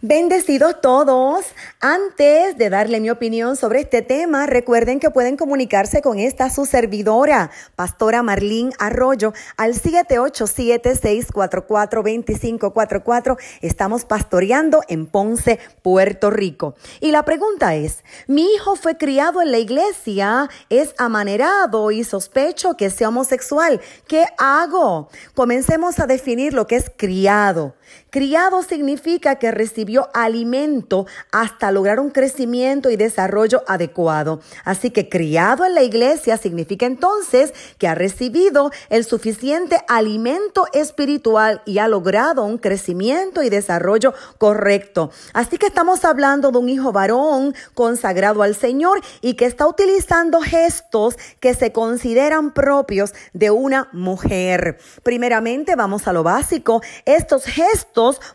Bendecidos todos. Antes de darle mi opinión sobre este tema, recuerden que pueden comunicarse con esta su servidora, Pastora Marlín Arroyo, al 787-644-2544. Estamos pastoreando en Ponce, Puerto Rico. Y la pregunta es, mi hijo fue criado en la iglesia, es amanerado y sospecho que sea homosexual. ¿Qué hago? Comencemos a definir lo que es criado. Criado significa que recibió alimento hasta lograr un crecimiento y desarrollo adecuado. Así que criado en la iglesia significa entonces que ha recibido el suficiente alimento espiritual y ha logrado un crecimiento y desarrollo correcto. Así que estamos hablando de un hijo varón consagrado al Señor y que está utilizando gestos que se consideran propios de una mujer. Primeramente, vamos a lo básico. Estos gestos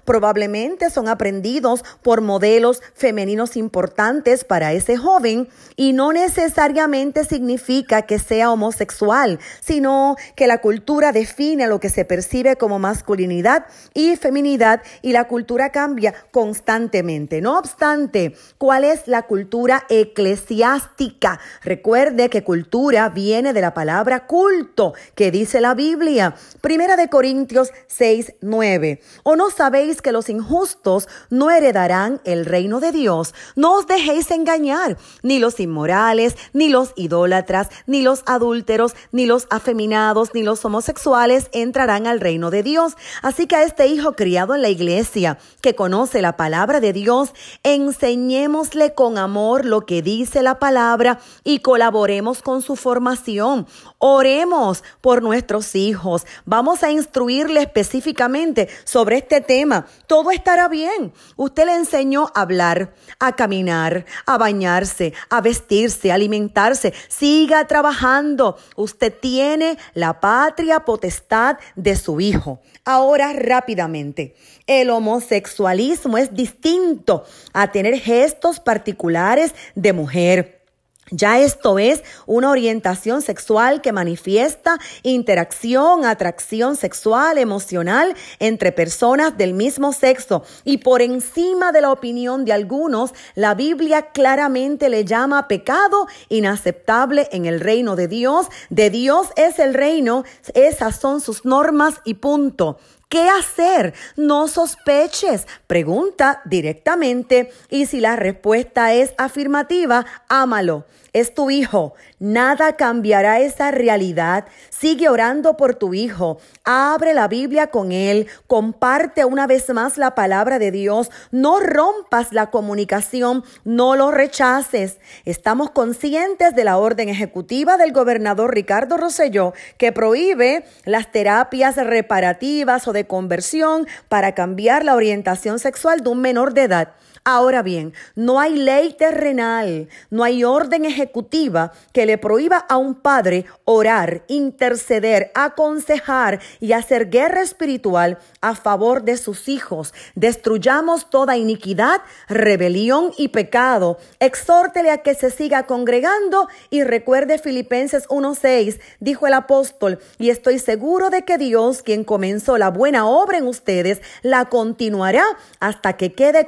probablemente son aprendidos por modelos femeninos importantes para ese joven y no necesariamente significa que sea homosexual, sino que la cultura define lo que se percibe como masculinidad y feminidad y la cultura cambia constantemente. No obstante, ¿cuál es la cultura eclesiástica? Recuerde que cultura viene de la palabra culto que dice la Biblia. Primera de Corintios 6, 9. ¿O no sabéis que los injustos no heredarán el reino de Dios. No os dejéis engañar, ni los inmorales, ni los idólatras, ni los adúlteros, ni los afeminados, ni los homosexuales entrarán al reino de Dios. Así que a este hijo criado en la iglesia, que conoce la palabra de Dios, enseñémosle con amor lo que dice la palabra y colaboremos con su formación. Oremos por nuestros hijos. Vamos a instruirle específicamente sobre este tema. Todo estará bien. Usted le enseñó a hablar, a caminar, a bañarse, a vestirse, a alimentarse. Siga trabajando. Usted tiene la patria potestad de su hijo. Ahora rápidamente, el homosexualismo es distinto a tener gestos particulares de mujer. Ya esto es una orientación sexual que manifiesta interacción, atracción sexual, emocional entre personas del mismo sexo. Y por encima de la opinión de algunos, la Biblia claramente le llama pecado inaceptable en el reino de Dios. De Dios es el reino, esas son sus normas y punto. ¿Qué hacer? No sospeches. Pregunta directamente y si la respuesta es afirmativa, ámalo es tu hijo. Nada cambiará esa realidad. Sigue orando por tu hijo. Abre la Biblia con él. Comparte una vez más la palabra de Dios. No rompas la comunicación. No lo rechaces. Estamos conscientes de la orden ejecutiva del gobernador Ricardo Rosselló que prohíbe las terapias reparativas o de conversión para cambiar la orientación sexual de un menor de edad. Ahora bien, no hay ley terrenal, no hay orden ejecutiva que le prohíba a un padre orar, interceder, aconsejar y hacer guerra espiritual a favor de sus hijos. Destruyamos toda iniquidad, rebelión y pecado. Exhórtele a que se siga congregando y recuerde Filipenses 1.6, dijo el apóstol, y estoy seguro de que Dios, quien comenzó la buena obra en ustedes, la continuará hasta que quede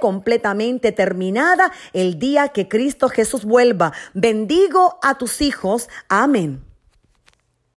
terminada el día que Cristo Jesús vuelva. Bendigo a tus hijos. Amén.